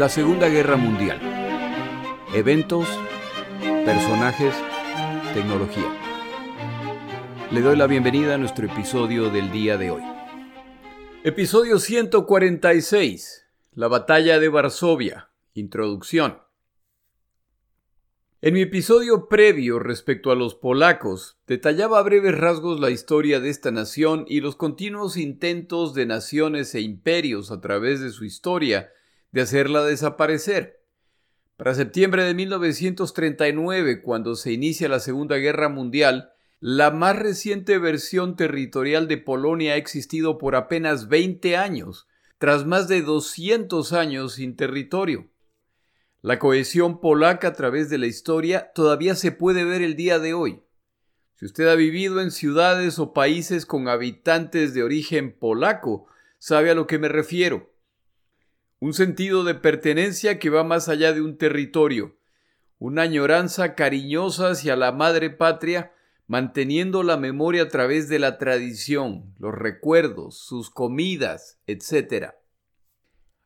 La Segunda Guerra Mundial. Eventos, personajes, tecnología. Le doy la bienvenida a nuestro episodio del día de hoy. Episodio 146. La batalla de Varsovia. Introducción. En mi episodio previo respecto a los polacos, detallaba a breves rasgos la historia de esta nación y los continuos intentos de naciones e imperios a través de su historia de hacerla desaparecer. Para septiembre de 1939, cuando se inicia la Segunda Guerra Mundial, la más reciente versión territorial de Polonia ha existido por apenas 20 años, tras más de 200 años sin territorio. La cohesión polaca a través de la historia todavía se puede ver el día de hoy. Si usted ha vivido en ciudades o países con habitantes de origen polaco, sabe a lo que me refiero. Un sentido de pertenencia que va más allá de un territorio, una añoranza cariñosa hacia la madre patria, manteniendo la memoria a través de la tradición, los recuerdos, sus comidas, etc.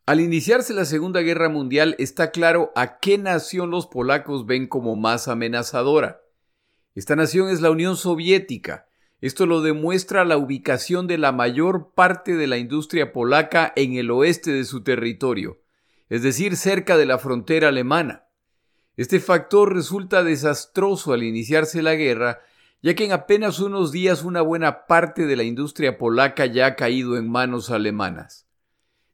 Al iniciarse la Segunda Guerra Mundial está claro a qué nación los polacos ven como más amenazadora. Esta nación es la Unión Soviética. Esto lo demuestra la ubicación de la mayor parte de la industria polaca en el oeste de su territorio, es decir, cerca de la frontera alemana. Este factor resulta desastroso al iniciarse la guerra, ya que en apenas unos días una buena parte de la industria polaca ya ha caído en manos alemanas.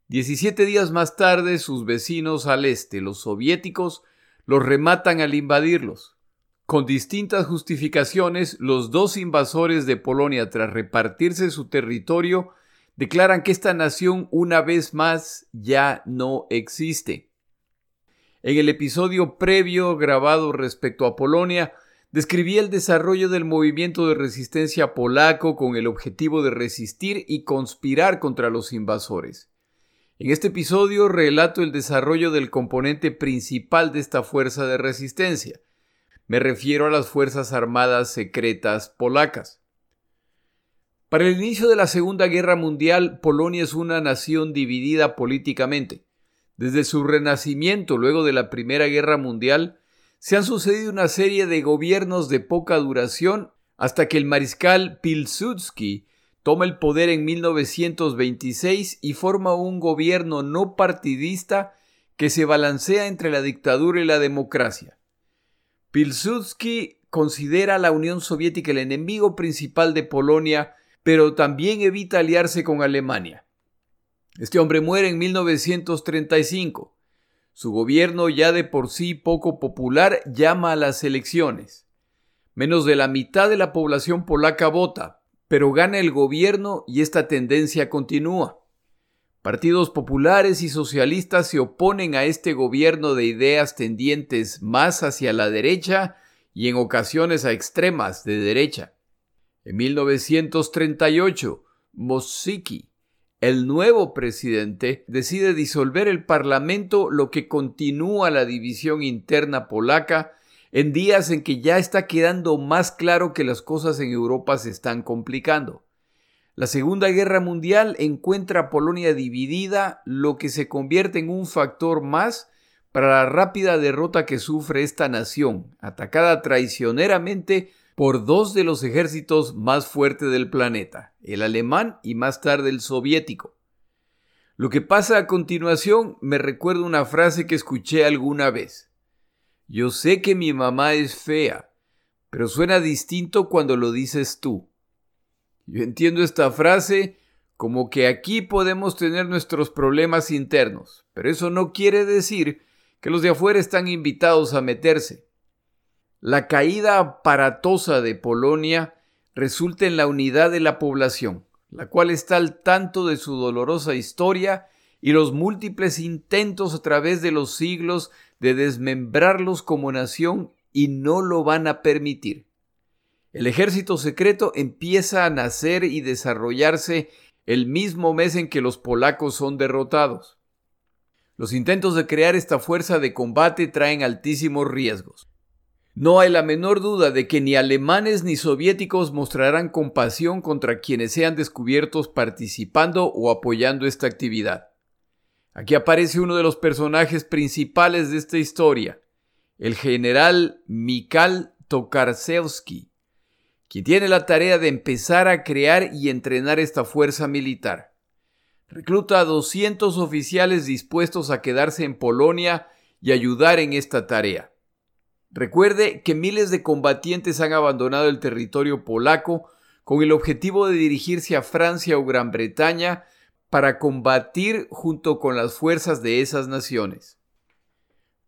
Diecisiete días más tarde, sus vecinos al este, los soviéticos, los rematan al invadirlos. Con distintas justificaciones, los dos invasores de Polonia, tras repartirse su territorio, declaran que esta nación una vez más ya no existe. En el episodio previo grabado respecto a Polonia, describí el desarrollo del movimiento de resistencia polaco con el objetivo de resistir y conspirar contra los invasores. En este episodio relato el desarrollo del componente principal de esta fuerza de resistencia. Me refiero a las Fuerzas Armadas Secretas polacas. Para el inicio de la Segunda Guerra Mundial, Polonia es una nación dividida políticamente. Desde su renacimiento luego de la Primera Guerra Mundial, se han sucedido una serie de gobiernos de poca duración hasta que el mariscal Pilsudski toma el poder en 1926 y forma un gobierno no partidista que se balancea entre la dictadura y la democracia. Pilsudski considera a la Unión Soviética el enemigo principal de Polonia, pero también evita aliarse con Alemania. Este hombre muere en 1935. Su gobierno, ya de por sí poco popular, llama a las elecciones. Menos de la mitad de la población polaca vota, pero gana el gobierno y esta tendencia continúa. Partidos populares y socialistas se oponen a este gobierno de ideas tendientes más hacia la derecha y en ocasiones a extremas de derecha. En 1938, Mosicki, el nuevo presidente, decide disolver el parlamento, lo que continúa la división interna polaca en días en que ya está quedando más claro que las cosas en Europa se están complicando. La Segunda Guerra Mundial encuentra a Polonia dividida, lo que se convierte en un factor más para la rápida derrota que sufre esta nación, atacada traicioneramente por dos de los ejércitos más fuertes del planeta, el alemán y más tarde el soviético. Lo que pasa a continuación me recuerda una frase que escuché alguna vez. Yo sé que mi mamá es fea, pero suena distinto cuando lo dices tú. Yo entiendo esta frase como que aquí podemos tener nuestros problemas internos, pero eso no quiere decir que los de afuera están invitados a meterse. La caída aparatosa de Polonia resulta en la unidad de la población, la cual está al tanto de su dolorosa historia y los múltiples intentos a través de los siglos de desmembrarlos como nación y no lo van a permitir. El ejército secreto empieza a nacer y desarrollarse el mismo mes en que los polacos son derrotados. Los intentos de crear esta fuerza de combate traen altísimos riesgos. No hay la menor duda de que ni alemanes ni soviéticos mostrarán compasión contra quienes sean descubiertos participando o apoyando esta actividad. Aquí aparece uno de los personajes principales de esta historia, el general Mikhail Tokarsevsky, quien tiene la tarea de empezar a crear y entrenar esta fuerza militar. Recluta a 200 oficiales dispuestos a quedarse en Polonia y ayudar en esta tarea. Recuerde que miles de combatientes han abandonado el territorio polaco con el objetivo de dirigirse a Francia o Gran Bretaña para combatir junto con las fuerzas de esas naciones.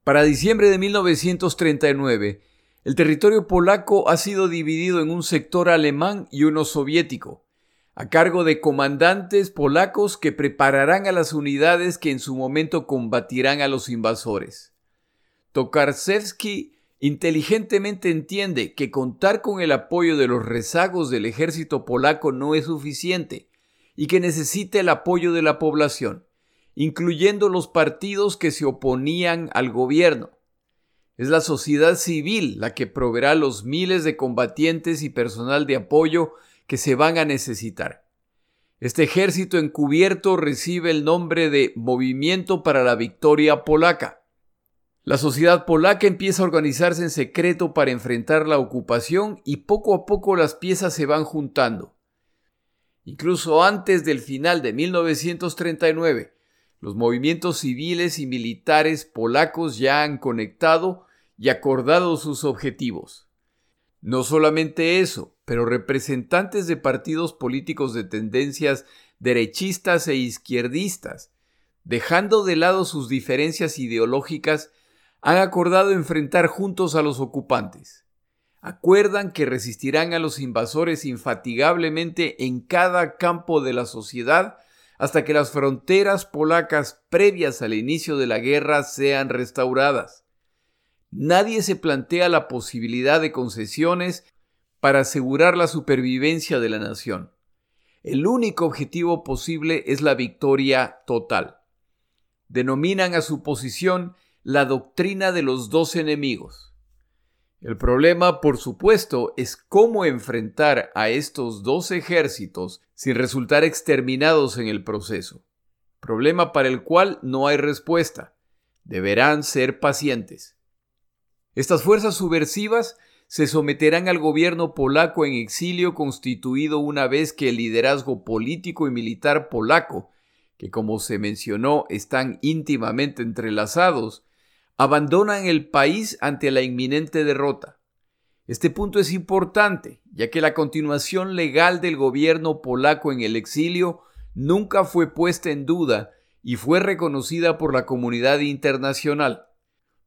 Para diciembre de 1939, el territorio polaco ha sido dividido en un sector alemán y uno soviético, a cargo de comandantes polacos que prepararán a las unidades que en su momento combatirán a los invasores. Tokarsevsky inteligentemente entiende que contar con el apoyo de los rezagos del ejército polaco no es suficiente y que necesita el apoyo de la población, incluyendo los partidos que se oponían al gobierno. Es la sociedad civil la que proveerá los miles de combatientes y personal de apoyo que se van a necesitar. Este ejército encubierto recibe el nombre de Movimiento para la Victoria Polaca la sociedad polaca empieza a organizarse en secreto para enfrentar la ocupación y poco a poco las piezas se van juntando. Incluso antes del final de 1939, los movimientos civiles y militares polacos ya han conectado y acordado sus objetivos. No solamente eso, pero representantes de partidos políticos de tendencias derechistas e izquierdistas, dejando de lado sus diferencias ideológicas, han acordado enfrentar juntos a los ocupantes. Acuerdan que resistirán a los invasores infatigablemente en cada campo de la sociedad hasta que las fronteras polacas previas al inicio de la guerra sean restauradas. Nadie se plantea la posibilidad de concesiones para asegurar la supervivencia de la nación. El único objetivo posible es la victoria total. Denominan a su posición la doctrina de los dos enemigos. El problema, por supuesto, es cómo enfrentar a estos dos ejércitos sin resultar exterminados en el proceso. Problema para el cual no hay respuesta. Deberán ser pacientes. Estas fuerzas subversivas se someterán al gobierno polaco en exilio constituido una vez que el liderazgo político y militar polaco, que como se mencionó están íntimamente entrelazados, abandonan el país ante la inminente derrota. Este punto es importante, ya que la continuación legal del gobierno polaco en el exilio nunca fue puesta en duda y fue reconocida por la comunidad internacional.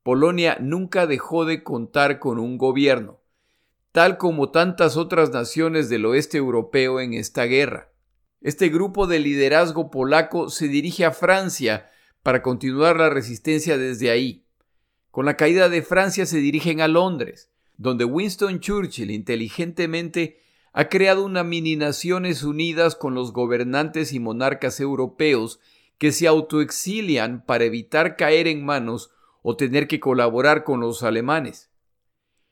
Polonia nunca dejó de contar con un gobierno, tal como tantas otras naciones del oeste europeo en esta guerra. Este grupo de liderazgo polaco se dirige a Francia para continuar la resistencia desde ahí. Con la caída de Francia se dirigen a Londres, donde Winston Churchill inteligentemente ha creado una mini Naciones Unidas con los gobernantes y monarcas europeos que se autoexilian para evitar caer en manos o tener que colaborar con los alemanes.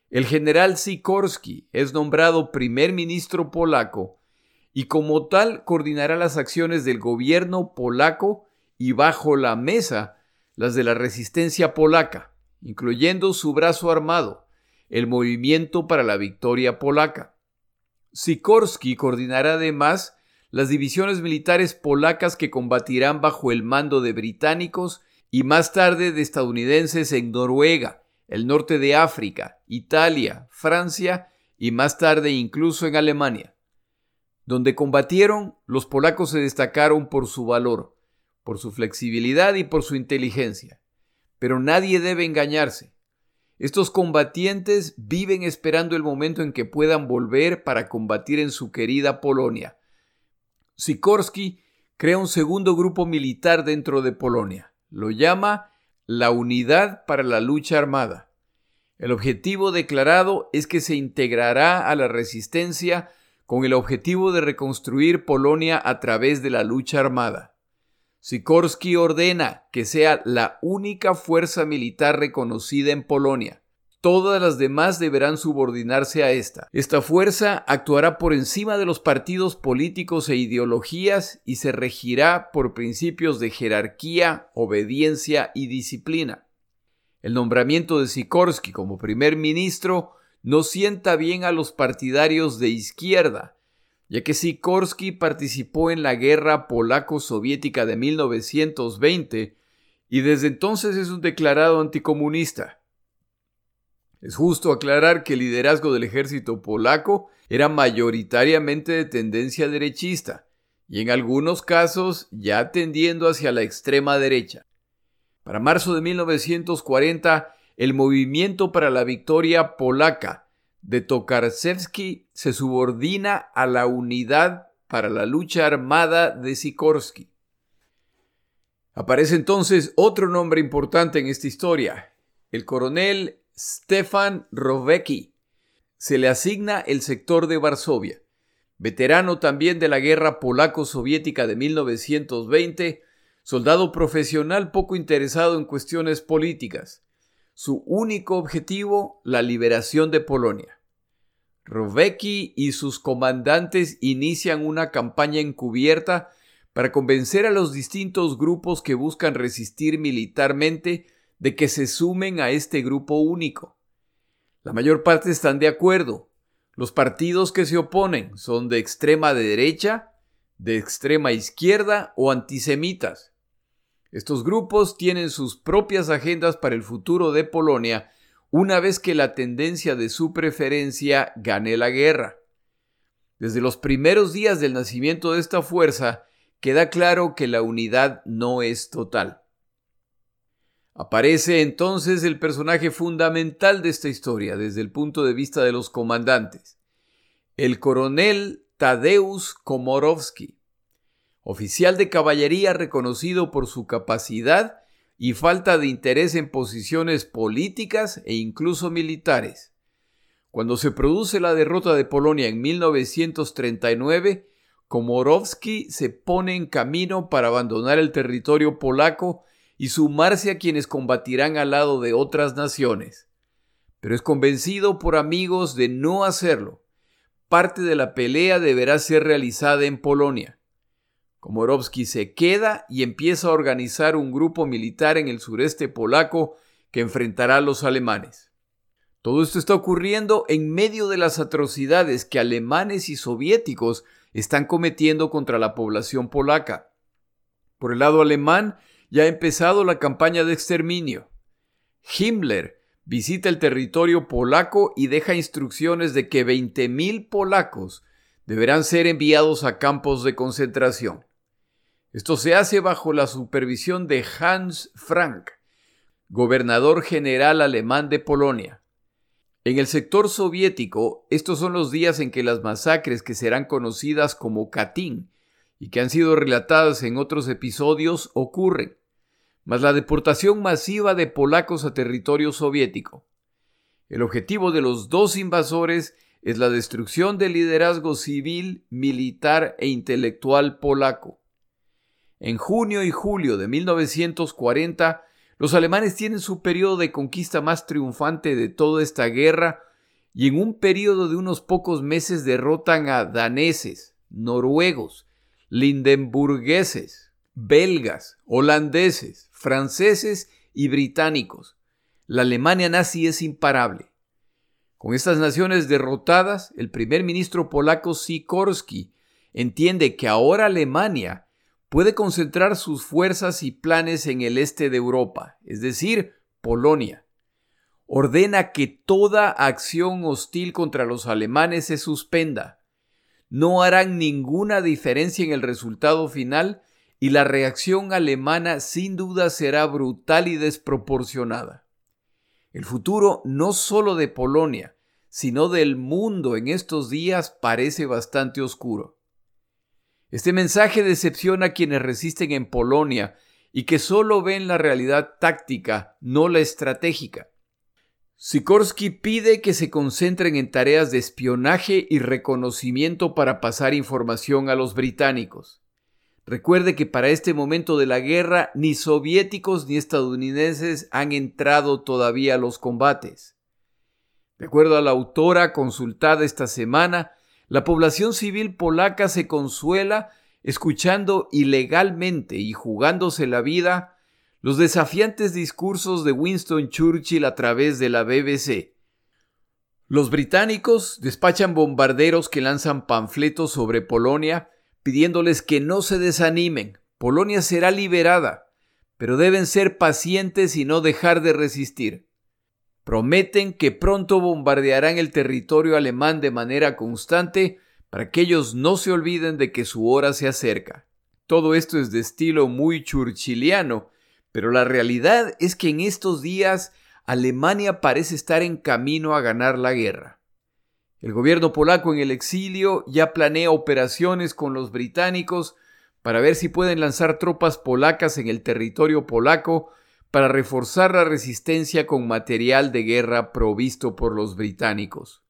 El general Sikorsky es nombrado primer ministro polaco y como tal coordinará las acciones del gobierno polaco y bajo la mesa las de la resistencia polaca incluyendo su brazo armado, el Movimiento para la Victoria Polaca. Sikorsky coordinará además las divisiones militares polacas que combatirán bajo el mando de británicos y más tarde de estadounidenses en Noruega, el norte de África, Italia, Francia y más tarde incluso en Alemania. Donde combatieron, los polacos se destacaron por su valor, por su flexibilidad y por su inteligencia. Pero nadie debe engañarse. Estos combatientes viven esperando el momento en que puedan volver para combatir en su querida Polonia. Sikorsky crea un segundo grupo militar dentro de Polonia. Lo llama la Unidad para la Lucha Armada. El objetivo declarado es que se integrará a la resistencia con el objetivo de reconstruir Polonia a través de la lucha armada. Sikorsky ordena que sea la única fuerza militar reconocida en Polonia. Todas las demás deberán subordinarse a esta. Esta fuerza actuará por encima de los partidos políticos e ideologías y se regirá por principios de jerarquía, obediencia y disciplina. El nombramiento de Sikorsky como primer ministro no sienta bien a los partidarios de izquierda, ya que Sikorsky participó en la guerra polaco-soviética de 1920 y desde entonces es un declarado anticomunista. Es justo aclarar que el liderazgo del ejército polaco era mayoritariamente de tendencia derechista y en algunos casos ya tendiendo hacia la extrema derecha. Para marzo de 1940, el movimiento para la victoria polaca de Tokarsevsky se subordina a la unidad para la lucha armada de Sikorsky. Aparece entonces otro nombre importante en esta historia, el coronel Stefan Rovecki. Se le asigna el sector de Varsovia. Veterano también de la guerra polaco-soviética de 1920, soldado profesional poco interesado en cuestiones políticas. Su único objetivo, la liberación de Polonia. Rovecki y sus comandantes inician una campaña encubierta para convencer a los distintos grupos que buscan resistir militarmente de que se sumen a este grupo único. La mayor parte están de acuerdo. Los partidos que se oponen son de extrema derecha, de extrema izquierda o antisemitas. Estos grupos tienen sus propias agendas para el futuro de Polonia una vez que la tendencia de su preferencia gane la guerra. Desde los primeros días del nacimiento de esta fuerza, queda claro que la unidad no es total. Aparece entonces el personaje fundamental de esta historia desde el punto de vista de los comandantes, el coronel Tadeusz Komorowski, oficial de caballería reconocido por su capacidad y falta de interés en posiciones políticas e incluso militares. Cuando se produce la derrota de Polonia en 1939, Komorowski se pone en camino para abandonar el territorio polaco y sumarse a quienes combatirán al lado de otras naciones. Pero es convencido por amigos de no hacerlo. Parte de la pelea deberá ser realizada en Polonia. Komorowski se queda y empieza a organizar un grupo militar en el sureste polaco que enfrentará a los alemanes. Todo esto está ocurriendo en medio de las atrocidades que alemanes y soviéticos están cometiendo contra la población polaca. Por el lado alemán, ya ha empezado la campaña de exterminio. Himmler visita el territorio polaco y deja instrucciones de que 20.000 polacos deberán ser enviados a campos de concentración. Esto se hace bajo la supervisión de Hans Frank, gobernador general alemán de Polonia. En el sector soviético, estos son los días en que las masacres que serán conocidas como Katyn y que han sido relatadas en otros episodios ocurren más la deportación masiva de polacos a territorio soviético. El objetivo de los dos invasores es la destrucción del liderazgo civil, militar e intelectual polaco. En junio y julio de 1940, los alemanes tienen su periodo de conquista más triunfante de toda esta guerra y en un periodo de unos pocos meses derrotan a daneses, noruegos, lindenburgueses, belgas, holandeses, franceses y británicos. La Alemania nazi es imparable. Con estas naciones derrotadas, el primer ministro polaco Sikorski entiende que ahora Alemania puede concentrar sus fuerzas y planes en el este de Europa, es decir, Polonia. Ordena que toda acción hostil contra los alemanes se suspenda. No harán ninguna diferencia en el resultado final y la reacción alemana sin duda será brutal y desproporcionada. El futuro no solo de Polonia, sino del mundo en estos días parece bastante oscuro. Este mensaje decepciona a quienes resisten en Polonia y que solo ven la realidad táctica, no la estratégica. Sikorsky pide que se concentren en tareas de espionaje y reconocimiento para pasar información a los británicos. Recuerde que para este momento de la guerra ni soviéticos ni estadounidenses han entrado todavía a los combates. De acuerdo a la autora consultada esta semana, la población civil polaca se consuela escuchando ilegalmente y jugándose la vida los desafiantes discursos de Winston Churchill a través de la BBC. Los británicos despachan bombarderos que lanzan panfletos sobre Polonia pidiéndoles que no se desanimen. Polonia será liberada, pero deben ser pacientes y no dejar de resistir. Prometen que pronto bombardearán el territorio alemán de manera constante para que ellos no se olviden de que su hora se acerca. Todo esto es de estilo muy churchilliano, pero la realidad es que en estos días Alemania parece estar en camino a ganar la guerra. El gobierno polaco en el exilio ya planea operaciones con los británicos para ver si pueden lanzar tropas polacas en el territorio polaco para reforzar la resistencia con material de guerra provisto por los británicos.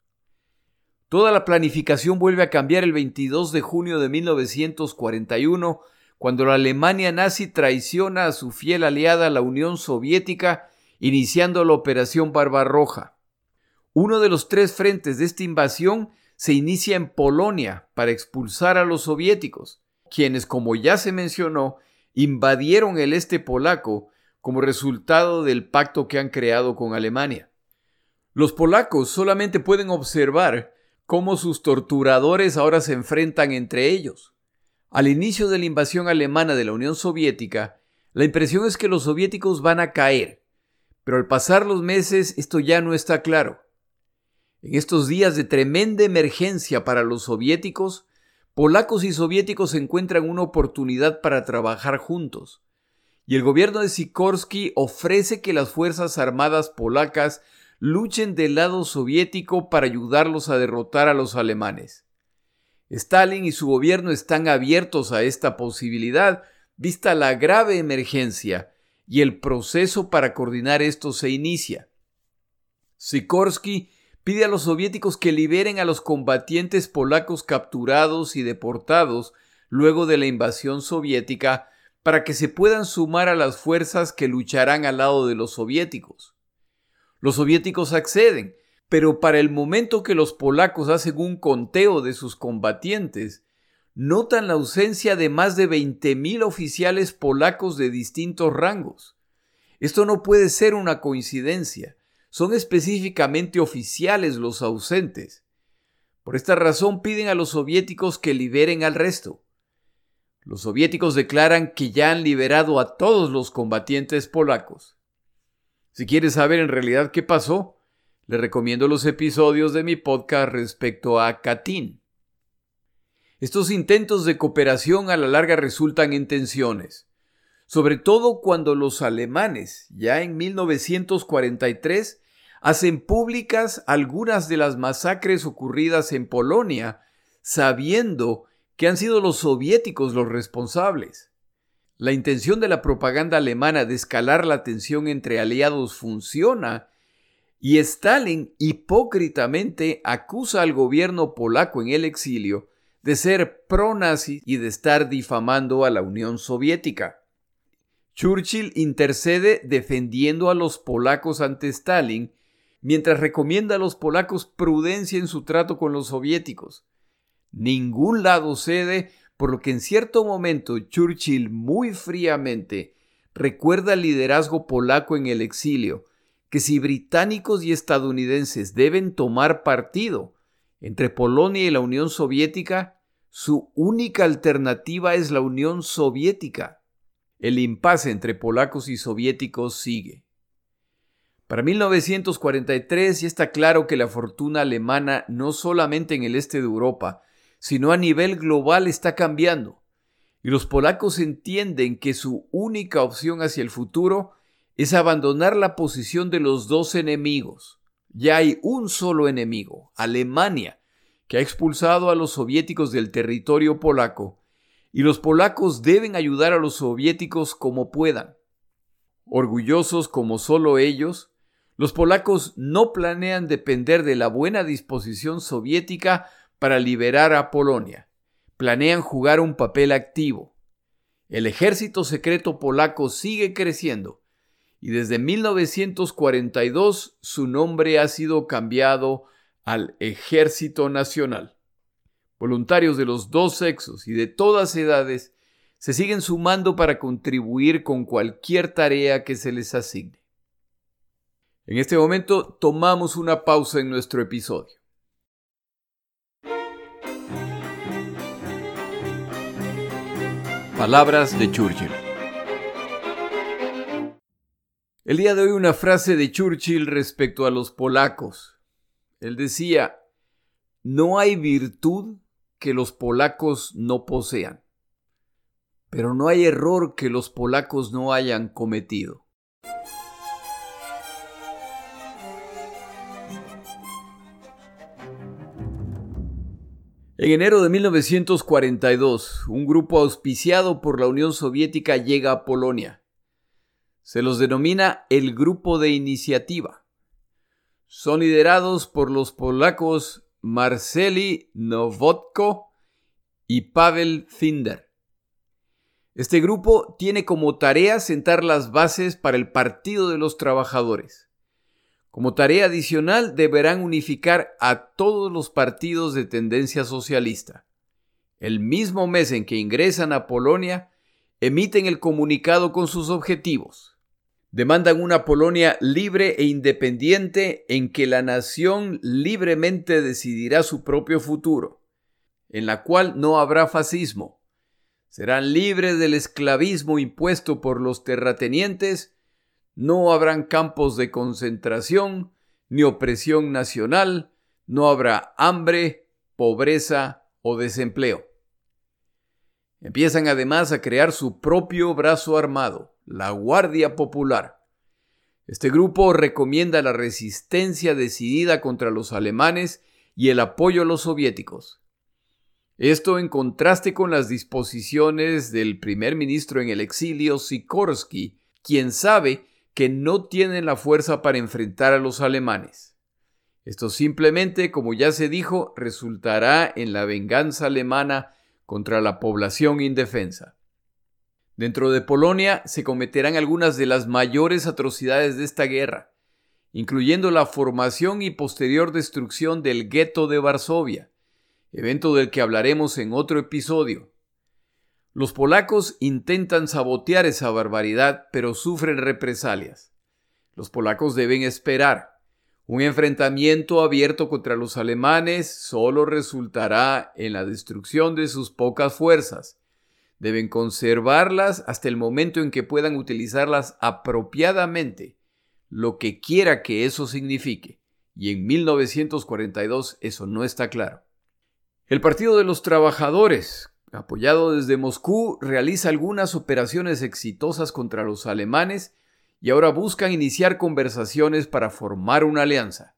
Toda la planificación vuelve a cambiar el 22 de junio de 1941, cuando la Alemania nazi traiciona a su fiel aliada la Unión Soviética, iniciando la Operación Barbarroja. Uno de los tres frentes de esta invasión se inicia en Polonia para expulsar a los soviéticos, quienes, como ya se mencionó, invadieron el este polaco como resultado del pacto que han creado con Alemania. Los polacos solamente pueden observar cómo sus torturadores ahora se enfrentan entre ellos. Al inicio de la invasión alemana de la Unión Soviética, la impresión es que los soviéticos van a caer, pero al pasar los meses esto ya no está claro. En estos días de tremenda emergencia para los soviéticos, polacos y soviéticos encuentran una oportunidad para trabajar juntos y el gobierno de Sikorsky ofrece que las Fuerzas Armadas polacas luchen del lado soviético para ayudarlos a derrotar a los alemanes. Stalin y su gobierno están abiertos a esta posibilidad, vista la grave emergencia, y el proceso para coordinar esto se inicia. Sikorsky pide a los soviéticos que liberen a los combatientes polacos capturados y deportados luego de la invasión soviética para que se puedan sumar a las fuerzas que lucharán al lado de los soviéticos. Los soviéticos acceden, pero para el momento que los polacos hacen un conteo de sus combatientes, notan la ausencia de más de 20.000 oficiales polacos de distintos rangos. Esto no puede ser una coincidencia, son específicamente oficiales los ausentes. Por esta razón piden a los soviéticos que liberen al resto. Los soviéticos declaran que ya han liberado a todos los combatientes polacos. Si quieres saber en realidad qué pasó, le recomiendo los episodios de mi podcast respecto a Katyn. Estos intentos de cooperación a la larga resultan en tensiones, sobre todo cuando los alemanes, ya en 1943, hacen públicas algunas de las masacres ocurridas en Polonia, sabiendo que han sido los soviéticos los responsables. La intención de la propaganda alemana de escalar la tensión entre aliados funciona y Stalin hipócritamente acusa al gobierno polaco en el exilio de ser pro-nazi y de estar difamando a la Unión Soviética. Churchill intercede defendiendo a los polacos ante Stalin, mientras recomienda a los polacos prudencia en su trato con los soviéticos. Ningún lado cede, por lo que en cierto momento Churchill muy fríamente recuerda al liderazgo polaco en el exilio, que si británicos y estadounidenses deben tomar partido entre Polonia y la Unión Soviética, su única alternativa es la Unión Soviética. El impasse entre polacos y soviéticos sigue. Para 1943 ya está claro que la fortuna alemana no solamente en el este de Europa, sino a nivel global está cambiando. Y los polacos entienden que su única opción hacia el futuro es abandonar la posición de los dos enemigos. Ya hay un solo enemigo, Alemania, que ha expulsado a los soviéticos del territorio polaco, y los polacos deben ayudar a los soviéticos como puedan. Orgullosos como solo ellos, los polacos no planean depender de la buena disposición soviética para liberar a Polonia. Planean jugar un papel activo. El ejército secreto polaco sigue creciendo y desde 1942 su nombre ha sido cambiado al Ejército Nacional. Voluntarios de los dos sexos y de todas edades se siguen sumando para contribuir con cualquier tarea que se les asigne. En este momento tomamos una pausa en nuestro episodio. Palabras de Churchill. El día de hoy una frase de Churchill respecto a los polacos. Él decía, no hay virtud que los polacos no posean, pero no hay error que los polacos no hayan cometido. En enero de 1942, un grupo auspiciado por la Unión Soviética llega a Polonia. Se los denomina el Grupo de Iniciativa. Son liderados por los polacos Marceli Nowotko y Pavel Finder. Este grupo tiene como tarea sentar las bases para el Partido de los Trabajadores. Como tarea adicional deberán unificar a todos los partidos de tendencia socialista. El mismo mes en que ingresan a Polonia, emiten el comunicado con sus objetivos. Demandan una Polonia libre e independiente en que la nación libremente decidirá su propio futuro, en la cual no habrá fascismo. Serán libres del esclavismo impuesto por los terratenientes no habrán campos de concentración, ni opresión nacional, no habrá hambre, pobreza o desempleo. Empiezan además a crear su propio brazo armado, la Guardia Popular. Este grupo recomienda la resistencia decidida contra los alemanes y el apoyo a los soviéticos. Esto en contraste con las disposiciones del primer ministro en el exilio Sikorsky, quien sabe que no tienen la fuerza para enfrentar a los alemanes. Esto simplemente, como ya se dijo, resultará en la venganza alemana contra la población indefensa. Dentro de Polonia se cometerán algunas de las mayores atrocidades de esta guerra, incluyendo la formación y posterior destrucción del gueto de Varsovia, evento del que hablaremos en otro episodio. Los polacos intentan sabotear esa barbaridad, pero sufren represalias. Los polacos deben esperar. Un enfrentamiento abierto contra los alemanes solo resultará en la destrucción de sus pocas fuerzas. Deben conservarlas hasta el momento en que puedan utilizarlas apropiadamente, lo que quiera que eso signifique. Y en 1942 eso no está claro. El Partido de los Trabajadores, apoyado desde Moscú, realiza algunas operaciones exitosas contra los alemanes y ahora buscan iniciar conversaciones para formar una alianza.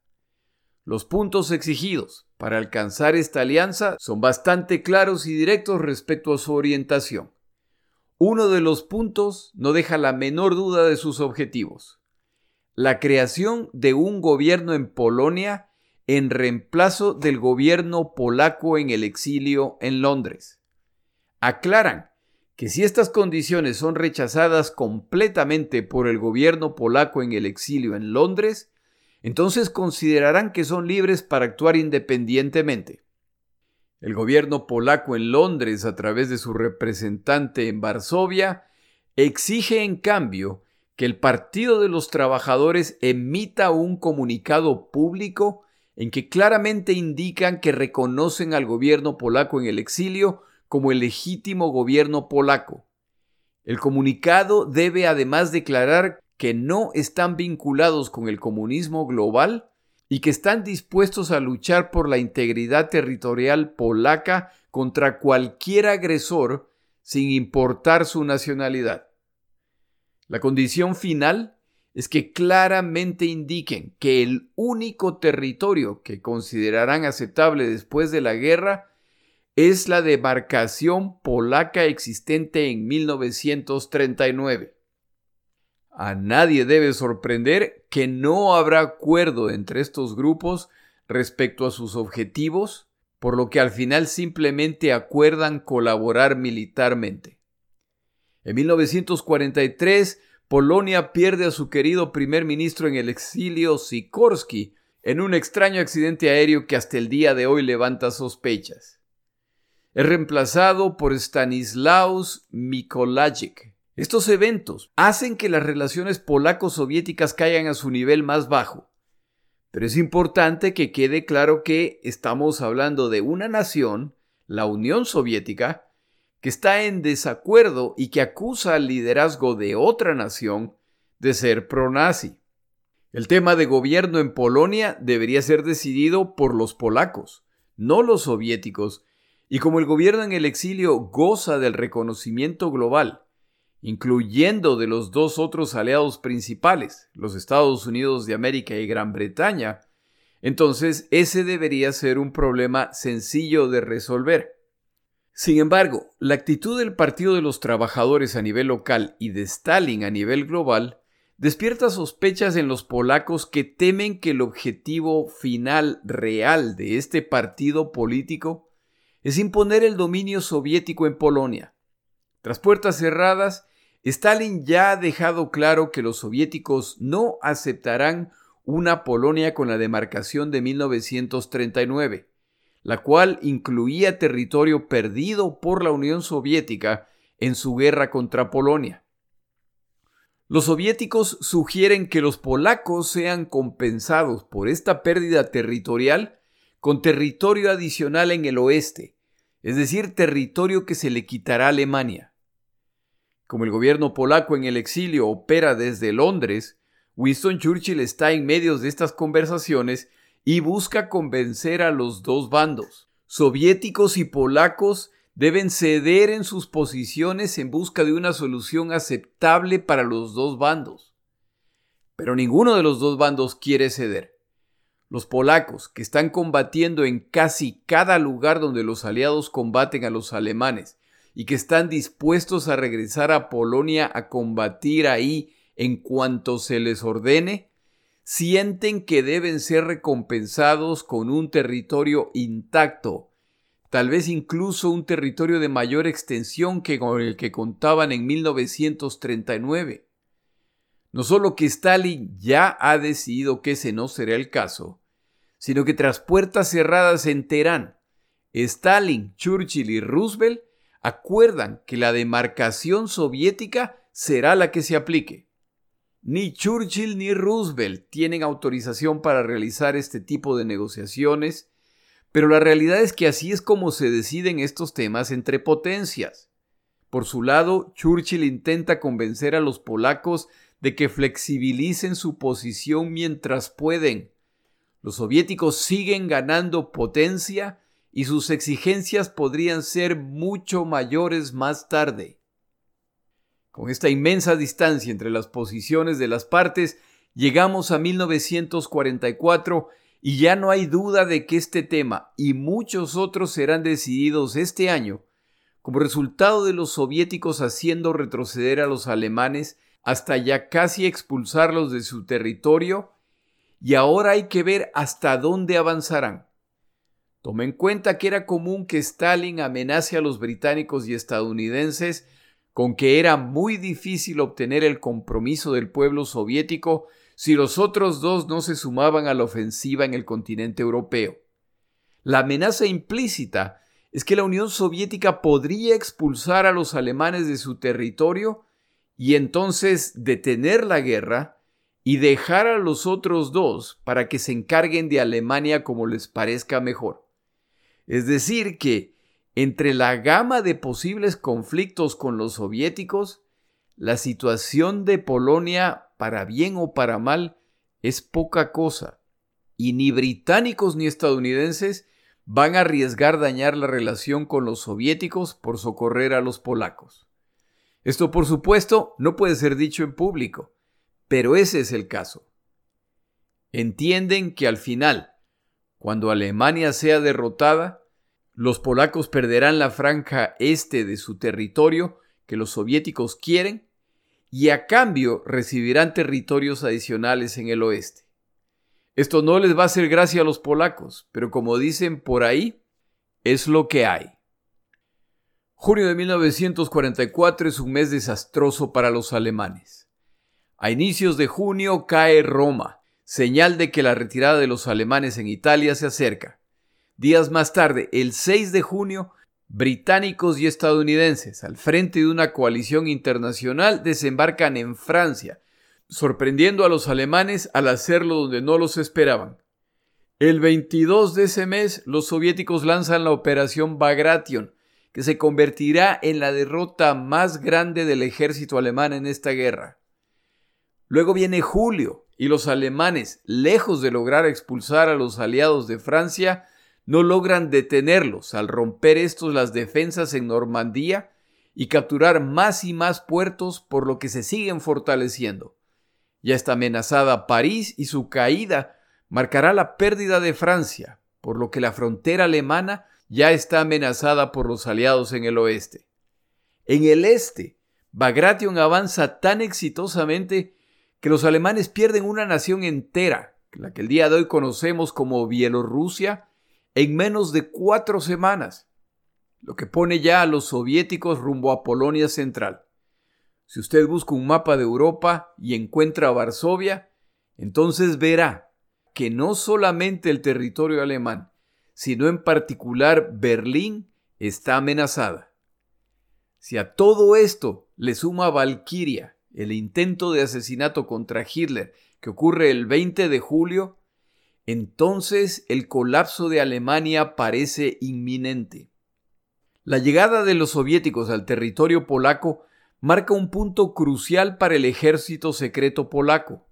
Los puntos exigidos para alcanzar esta alianza son bastante claros y directos respecto a su orientación. Uno de los puntos no deja la menor duda de sus objetivos. La creación de un gobierno en Polonia en reemplazo del gobierno polaco en el exilio en Londres aclaran que si estas condiciones son rechazadas completamente por el gobierno polaco en el exilio en Londres, entonces considerarán que son libres para actuar independientemente. El gobierno polaco en Londres, a través de su representante en Varsovia, exige en cambio que el Partido de los Trabajadores emita un comunicado público en que claramente indican que reconocen al gobierno polaco en el exilio como el legítimo gobierno polaco. El comunicado debe además declarar que no están vinculados con el comunismo global y que están dispuestos a luchar por la integridad territorial polaca contra cualquier agresor sin importar su nacionalidad. La condición final es que claramente indiquen que el único territorio que considerarán aceptable después de la guerra es la demarcación polaca existente en 1939. A nadie debe sorprender que no habrá acuerdo entre estos grupos respecto a sus objetivos, por lo que al final simplemente acuerdan colaborar militarmente. En 1943, Polonia pierde a su querido primer ministro en el exilio Sikorsky en un extraño accidente aéreo que hasta el día de hoy levanta sospechas. Es reemplazado por Stanislaus Mikolajic. Estos eventos hacen que las relaciones polaco-soviéticas caigan a su nivel más bajo. Pero es importante que quede claro que estamos hablando de una nación, la Unión Soviética, que está en desacuerdo y que acusa al liderazgo de otra nación de ser pro-nazi. El tema de gobierno en Polonia debería ser decidido por los polacos, no los soviéticos, y como el gobierno en el exilio goza del reconocimiento global, incluyendo de los dos otros aliados principales, los Estados Unidos de América y Gran Bretaña, entonces ese debería ser un problema sencillo de resolver. Sin embargo, la actitud del Partido de los Trabajadores a nivel local y de Stalin a nivel global despierta sospechas en los polacos que temen que el objetivo final real de este partido político es imponer el dominio soviético en Polonia. Tras puertas cerradas, Stalin ya ha dejado claro que los soviéticos no aceptarán una Polonia con la demarcación de 1939 la cual incluía territorio perdido por la Unión Soviética en su guerra contra Polonia. Los soviéticos sugieren que los polacos sean compensados por esta pérdida territorial con territorio adicional en el oeste, es decir, territorio que se le quitará a Alemania. Como el gobierno polaco en el exilio opera desde Londres, Winston Churchill está en medio de estas conversaciones y busca convencer a los dos bandos. Soviéticos y polacos deben ceder en sus posiciones en busca de una solución aceptable para los dos bandos. Pero ninguno de los dos bandos quiere ceder. Los polacos, que están combatiendo en casi cada lugar donde los aliados combaten a los alemanes y que están dispuestos a regresar a Polonia a combatir ahí en cuanto se les ordene, sienten que deben ser recompensados con un territorio intacto, tal vez incluso un territorio de mayor extensión que con el que contaban en 1939. No solo que Stalin ya ha decidido que ese no será el caso, sino que tras puertas cerradas en Teherán, Stalin, Churchill y Roosevelt acuerdan que la demarcación soviética será la que se aplique. Ni Churchill ni Roosevelt tienen autorización para realizar este tipo de negociaciones, pero la realidad es que así es como se deciden estos temas entre potencias. Por su lado, Churchill intenta convencer a los polacos de que flexibilicen su posición mientras pueden. Los soviéticos siguen ganando potencia y sus exigencias podrían ser mucho mayores más tarde. Con esta inmensa distancia entre las posiciones de las partes, llegamos a 1944 y ya no hay duda de que este tema y muchos otros serán decididos este año como resultado de los soviéticos haciendo retroceder a los alemanes hasta ya casi expulsarlos de su territorio y ahora hay que ver hasta dónde avanzarán. Toma en cuenta que era común que Stalin amenace a los británicos y estadounidenses con que era muy difícil obtener el compromiso del pueblo soviético si los otros dos no se sumaban a la ofensiva en el continente europeo. La amenaza implícita es que la Unión Soviética podría expulsar a los alemanes de su territorio y entonces detener la guerra y dejar a los otros dos para que se encarguen de Alemania como les parezca mejor. Es decir, que entre la gama de posibles conflictos con los soviéticos, la situación de Polonia, para bien o para mal, es poca cosa, y ni británicos ni estadounidenses van a arriesgar dañar la relación con los soviéticos por socorrer a los polacos. Esto, por supuesto, no puede ser dicho en público, pero ese es el caso. Entienden que al final, cuando Alemania sea derrotada, los polacos perderán la franja este de su territorio que los soviéticos quieren y a cambio recibirán territorios adicionales en el oeste. Esto no les va a hacer gracia a los polacos, pero como dicen por ahí, es lo que hay. Junio de 1944 es un mes desastroso para los alemanes. A inicios de junio cae Roma, señal de que la retirada de los alemanes en Italia se acerca. Días más tarde, el 6 de junio, británicos y estadounidenses, al frente de una coalición internacional, desembarcan en Francia, sorprendiendo a los alemanes al hacerlo donde no los esperaban. El 22 de ese mes, los soviéticos lanzan la operación Bagration, que se convertirá en la derrota más grande del ejército alemán en esta guerra. Luego viene julio, y los alemanes, lejos de lograr expulsar a los aliados de Francia, no logran detenerlos al romper estos las defensas en Normandía y capturar más y más puertos por lo que se siguen fortaleciendo. Ya está amenazada París y su caída marcará la pérdida de Francia, por lo que la frontera alemana ya está amenazada por los aliados en el oeste. En el este, Bagration avanza tan exitosamente que los alemanes pierden una nación entera, la que el día de hoy conocemos como Bielorrusia, en menos de cuatro semanas, lo que pone ya a los soviéticos rumbo a Polonia Central. Si usted busca un mapa de Europa y encuentra Varsovia, entonces verá que no solamente el territorio alemán, sino en particular Berlín está amenazada. Si a todo esto le suma Valkyria, el intento de asesinato contra Hitler que ocurre el 20 de julio, entonces el colapso de Alemania parece inminente. La llegada de los soviéticos al territorio polaco marca un punto crucial para el ejército secreto polaco.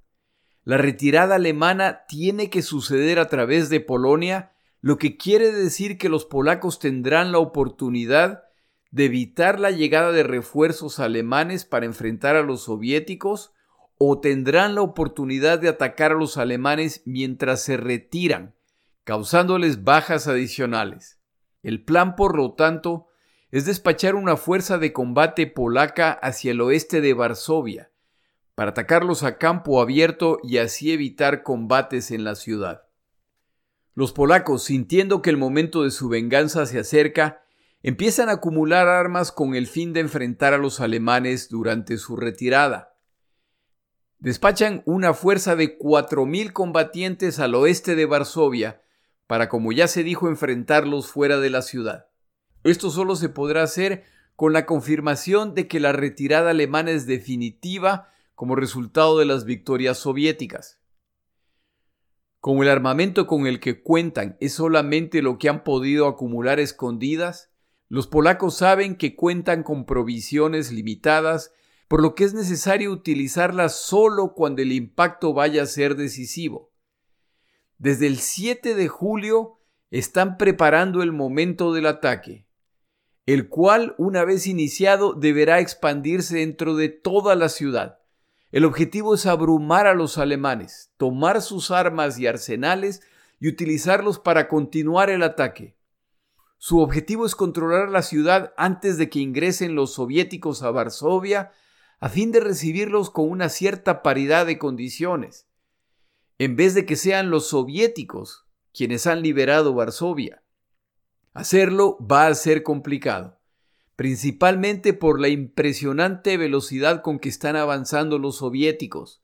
La retirada alemana tiene que suceder a través de Polonia, lo que quiere decir que los polacos tendrán la oportunidad de evitar la llegada de refuerzos alemanes para enfrentar a los soviéticos o tendrán la oportunidad de atacar a los alemanes mientras se retiran, causándoles bajas adicionales. El plan, por lo tanto, es despachar una fuerza de combate polaca hacia el oeste de Varsovia, para atacarlos a campo abierto y así evitar combates en la ciudad. Los polacos, sintiendo que el momento de su venganza se acerca, empiezan a acumular armas con el fin de enfrentar a los alemanes durante su retirada despachan una fuerza de 4.000 combatientes al oeste de Varsovia para, como ya se dijo, enfrentarlos fuera de la ciudad. Esto solo se podrá hacer con la confirmación de que la retirada alemana es definitiva como resultado de las victorias soviéticas. Como el armamento con el que cuentan es solamente lo que han podido acumular escondidas, los polacos saben que cuentan con provisiones limitadas por lo que es necesario utilizarla solo cuando el impacto vaya a ser decisivo. Desde el 7 de julio están preparando el momento del ataque, el cual, una vez iniciado, deberá expandirse dentro de toda la ciudad. El objetivo es abrumar a los alemanes, tomar sus armas y arsenales y utilizarlos para continuar el ataque. Su objetivo es controlar la ciudad antes de que ingresen los soviéticos a Varsovia a fin de recibirlos con una cierta paridad de condiciones, en vez de que sean los soviéticos quienes han liberado Varsovia. Hacerlo va a ser complicado, principalmente por la impresionante velocidad con que están avanzando los soviéticos,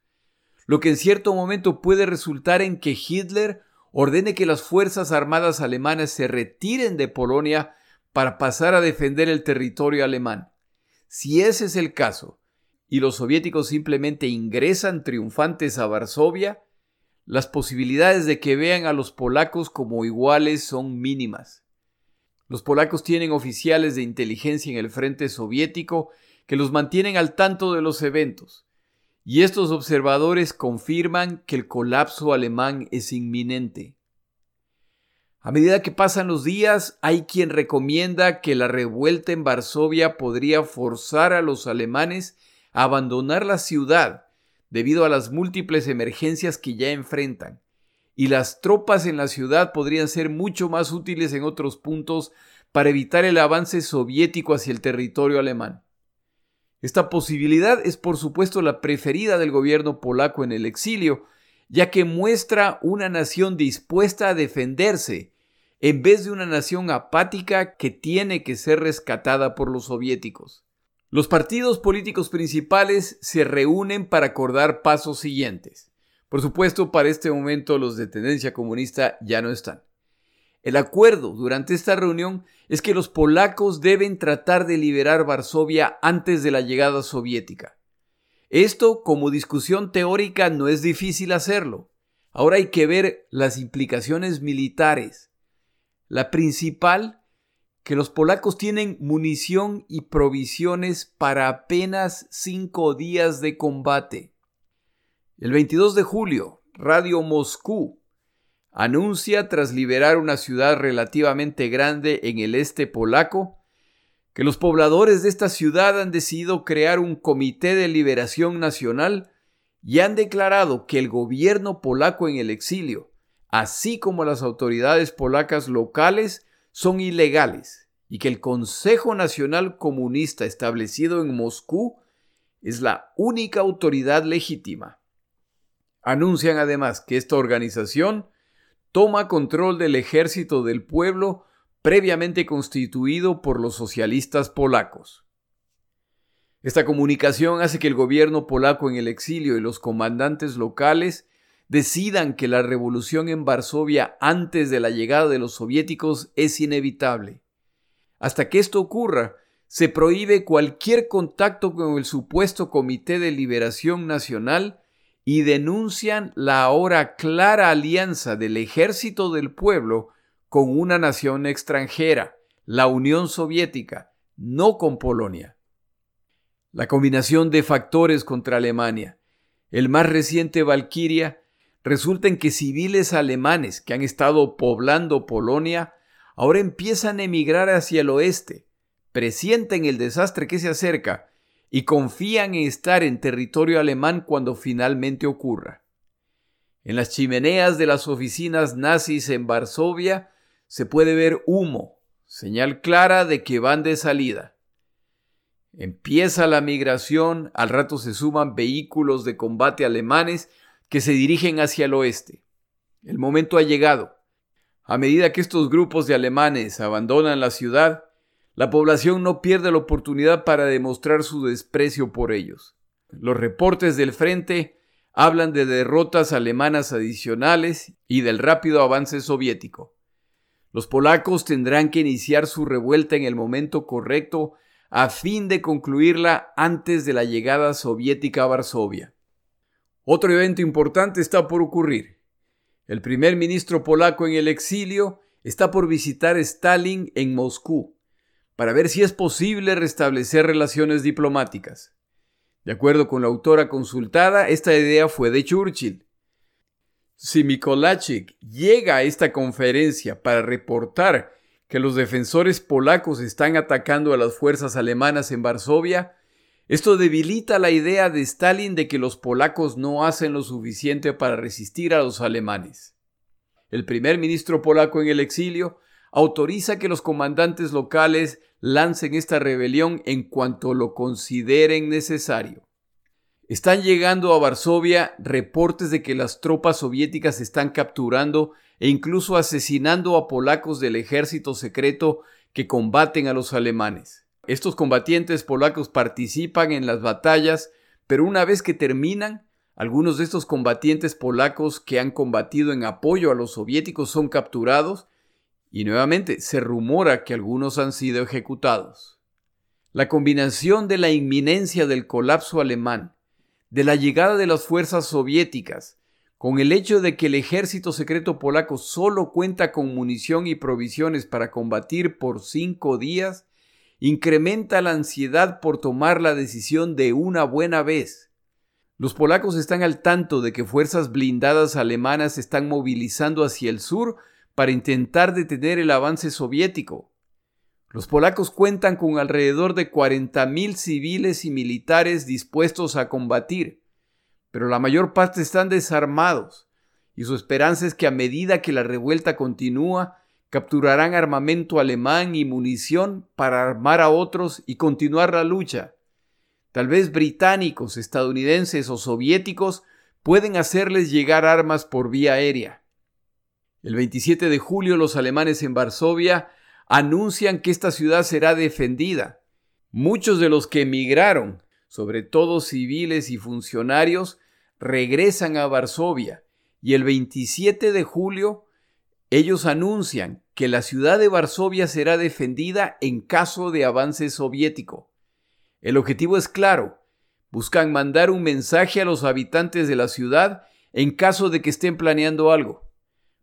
lo que en cierto momento puede resultar en que Hitler ordene que las Fuerzas Armadas alemanas se retiren de Polonia para pasar a defender el territorio alemán. Si ese es el caso, y los soviéticos simplemente ingresan triunfantes a Varsovia, las posibilidades de que vean a los polacos como iguales son mínimas. Los polacos tienen oficiales de inteligencia en el frente soviético que los mantienen al tanto de los eventos, y estos observadores confirman que el colapso alemán es inminente. A medida que pasan los días, hay quien recomienda que la revuelta en Varsovia podría forzar a los alemanes abandonar la ciudad debido a las múltiples emergencias que ya enfrentan, y las tropas en la ciudad podrían ser mucho más útiles en otros puntos para evitar el avance soviético hacia el territorio alemán. Esta posibilidad es por supuesto la preferida del gobierno polaco en el exilio, ya que muestra una nación dispuesta a defenderse, en vez de una nación apática que tiene que ser rescatada por los soviéticos. Los partidos políticos principales se reúnen para acordar pasos siguientes. Por supuesto, para este momento los de tendencia comunista ya no están. El acuerdo durante esta reunión es que los polacos deben tratar de liberar Varsovia antes de la llegada soviética. Esto, como discusión teórica, no es difícil hacerlo. Ahora hay que ver las implicaciones militares. La principal que los polacos tienen munición y provisiones para apenas cinco días de combate. El 22 de julio, Radio Moscú anuncia, tras liberar una ciudad relativamente grande en el este polaco, que los pobladores de esta ciudad han decidido crear un comité de liberación nacional y han declarado que el gobierno polaco en el exilio, así como las autoridades polacas locales, son ilegales y que el Consejo Nacional Comunista establecido en Moscú es la única autoridad legítima. Anuncian además que esta organización toma control del ejército del pueblo previamente constituido por los socialistas polacos. Esta comunicación hace que el gobierno polaco en el exilio y los comandantes locales decidan que la revolución en Varsovia antes de la llegada de los soviéticos es inevitable. Hasta que esto ocurra, se prohíbe cualquier contacto con el supuesto Comité de Liberación Nacional y denuncian la ahora clara alianza del ejército del pueblo con una nación extranjera, la Unión Soviética, no con Polonia. La combinación de factores contra Alemania, el más reciente Valkyria, resulta en que civiles alemanes que han estado poblando Polonia ahora empiezan a emigrar hacia el oeste, presienten el desastre que se acerca y confían en estar en territorio alemán cuando finalmente ocurra. En las chimeneas de las oficinas nazis en Varsovia se puede ver humo, señal clara de que van de salida. Empieza la migración, al rato se suman vehículos de combate alemanes que se dirigen hacia el oeste. El momento ha llegado. A medida que estos grupos de alemanes abandonan la ciudad, la población no pierde la oportunidad para demostrar su desprecio por ellos. Los reportes del frente hablan de derrotas alemanas adicionales y del rápido avance soviético. Los polacos tendrán que iniciar su revuelta en el momento correcto a fin de concluirla antes de la llegada soviética a Varsovia. Otro evento importante está por ocurrir. El primer ministro polaco en el exilio está por visitar Stalin en Moscú para ver si es posible restablecer relaciones diplomáticas. De acuerdo con la autora consultada, esta idea fue de Churchill. Si Mikolachik llega a esta conferencia para reportar que los defensores polacos están atacando a las fuerzas alemanas en Varsovia, esto debilita la idea de Stalin de que los polacos no hacen lo suficiente para resistir a los alemanes. El primer ministro polaco en el exilio autoriza que los comandantes locales lancen esta rebelión en cuanto lo consideren necesario. Están llegando a Varsovia reportes de que las tropas soviéticas están capturando e incluso asesinando a polacos del ejército secreto que combaten a los alemanes. Estos combatientes polacos participan en las batallas, pero una vez que terminan, algunos de estos combatientes polacos que han combatido en apoyo a los soviéticos son capturados y nuevamente se rumora que algunos han sido ejecutados. La combinación de la inminencia del colapso alemán, de la llegada de las fuerzas soviéticas, con el hecho de que el ejército secreto polaco solo cuenta con munición y provisiones para combatir por cinco días, incrementa la ansiedad por tomar la decisión de una buena vez. Los polacos están al tanto de que fuerzas blindadas alemanas están movilizando hacia el sur para intentar detener el avance soviético. Los polacos cuentan con alrededor de 40.000 civiles y militares dispuestos a combatir, pero la mayor parte están desarmados, y su esperanza es que a medida que la revuelta continúa, capturarán armamento alemán y munición para armar a otros y continuar la lucha. Tal vez británicos, estadounidenses o soviéticos pueden hacerles llegar armas por vía aérea. El 27 de julio los alemanes en Varsovia anuncian que esta ciudad será defendida, Muchos de los que emigraron, sobre todo civiles y funcionarios, regresan a Varsovia. Y el 27 de julio ellos anuncian que la ciudad de Varsovia será defendida en caso de avance soviético. El objetivo es claro, buscan mandar un mensaje a los habitantes de la ciudad en caso de que estén planeando algo,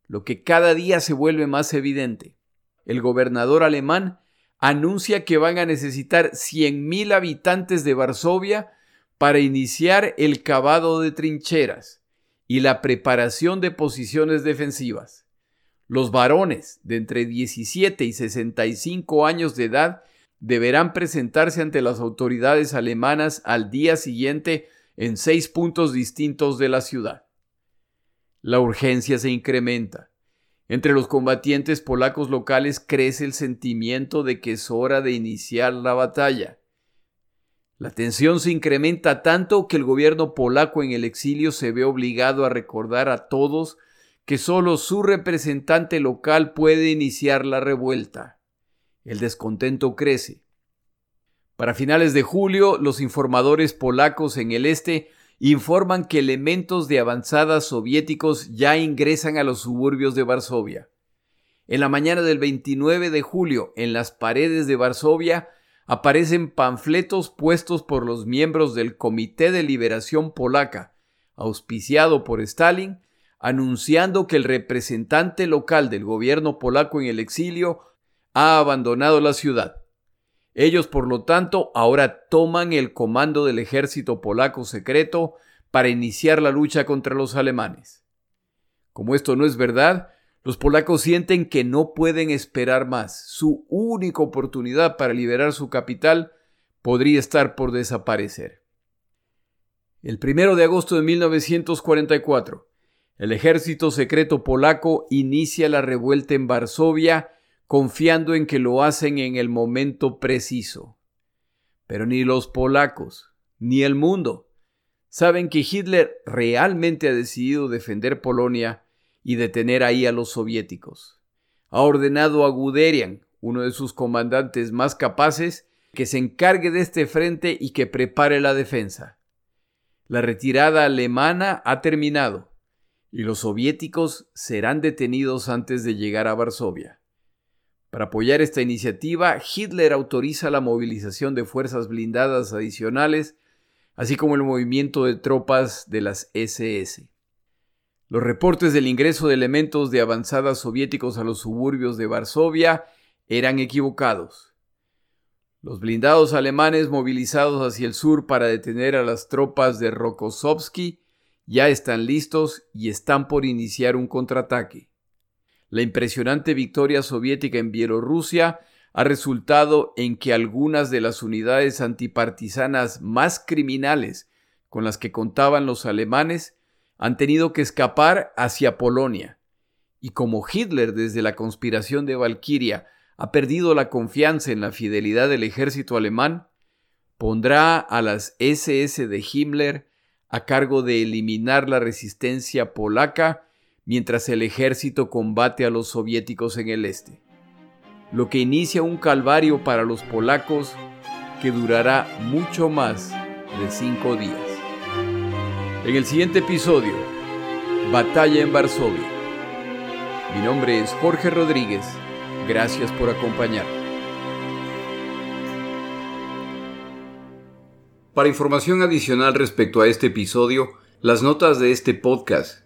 lo que cada día se vuelve más evidente. El gobernador alemán anuncia que van a necesitar 100.000 habitantes de Varsovia para iniciar el cavado de trincheras y la preparación de posiciones defensivas. Los varones de entre 17 y 65 años de edad deberán presentarse ante las autoridades alemanas al día siguiente en seis puntos distintos de la ciudad. La urgencia se incrementa. Entre los combatientes polacos locales crece el sentimiento de que es hora de iniciar la batalla. La tensión se incrementa tanto que el gobierno polaco en el exilio se ve obligado a recordar a todos que solo su representante local puede iniciar la revuelta. El descontento crece. Para finales de julio, los informadores polacos en el este informan que elementos de avanzada soviéticos ya ingresan a los suburbios de Varsovia. En la mañana del 29 de julio, en las paredes de Varsovia, aparecen panfletos puestos por los miembros del Comité de Liberación Polaca, auspiciado por Stalin, anunciando que el representante local del gobierno polaco en el exilio ha abandonado la ciudad. Ellos, por lo tanto, ahora toman el comando del ejército polaco secreto para iniciar la lucha contra los alemanes. Como esto no es verdad, los polacos sienten que no pueden esperar más. Su única oportunidad para liberar su capital podría estar por desaparecer. El primero de agosto de 1944, el ejército secreto polaco inicia la revuelta en Varsovia confiando en que lo hacen en el momento preciso. Pero ni los polacos, ni el mundo, saben que Hitler realmente ha decidido defender Polonia y detener ahí a los soviéticos. Ha ordenado a Guderian, uno de sus comandantes más capaces, que se encargue de este frente y que prepare la defensa. La retirada alemana ha terminado y los soviéticos serán detenidos antes de llegar a Varsovia. Para apoyar esta iniciativa, Hitler autoriza la movilización de fuerzas blindadas adicionales, así como el movimiento de tropas de las SS. Los reportes del ingreso de elementos de avanzada soviéticos a los suburbios de Varsovia eran equivocados. Los blindados alemanes movilizados hacia el sur para detener a las tropas de Rokossovsky ya están listos y están por iniciar un contraataque. La impresionante victoria soviética en Bielorrusia ha resultado en que algunas de las unidades antipartisanas más criminales con las que contaban los alemanes han tenido que escapar hacia Polonia. Y como Hitler desde la conspiración de Valkyria ha perdido la confianza en la fidelidad del ejército alemán, pondrá a las SS de Himmler a cargo de eliminar la resistencia polaca mientras el ejército combate a los soviéticos en el este, lo que inicia un calvario para los polacos que durará mucho más de cinco días. En el siguiente episodio, Batalla en Varsovia. Mi nombre es Jorge Rodríguez. Gracias por acompañarme. Para información adicional respecto a este episodio, las notas de este podcast,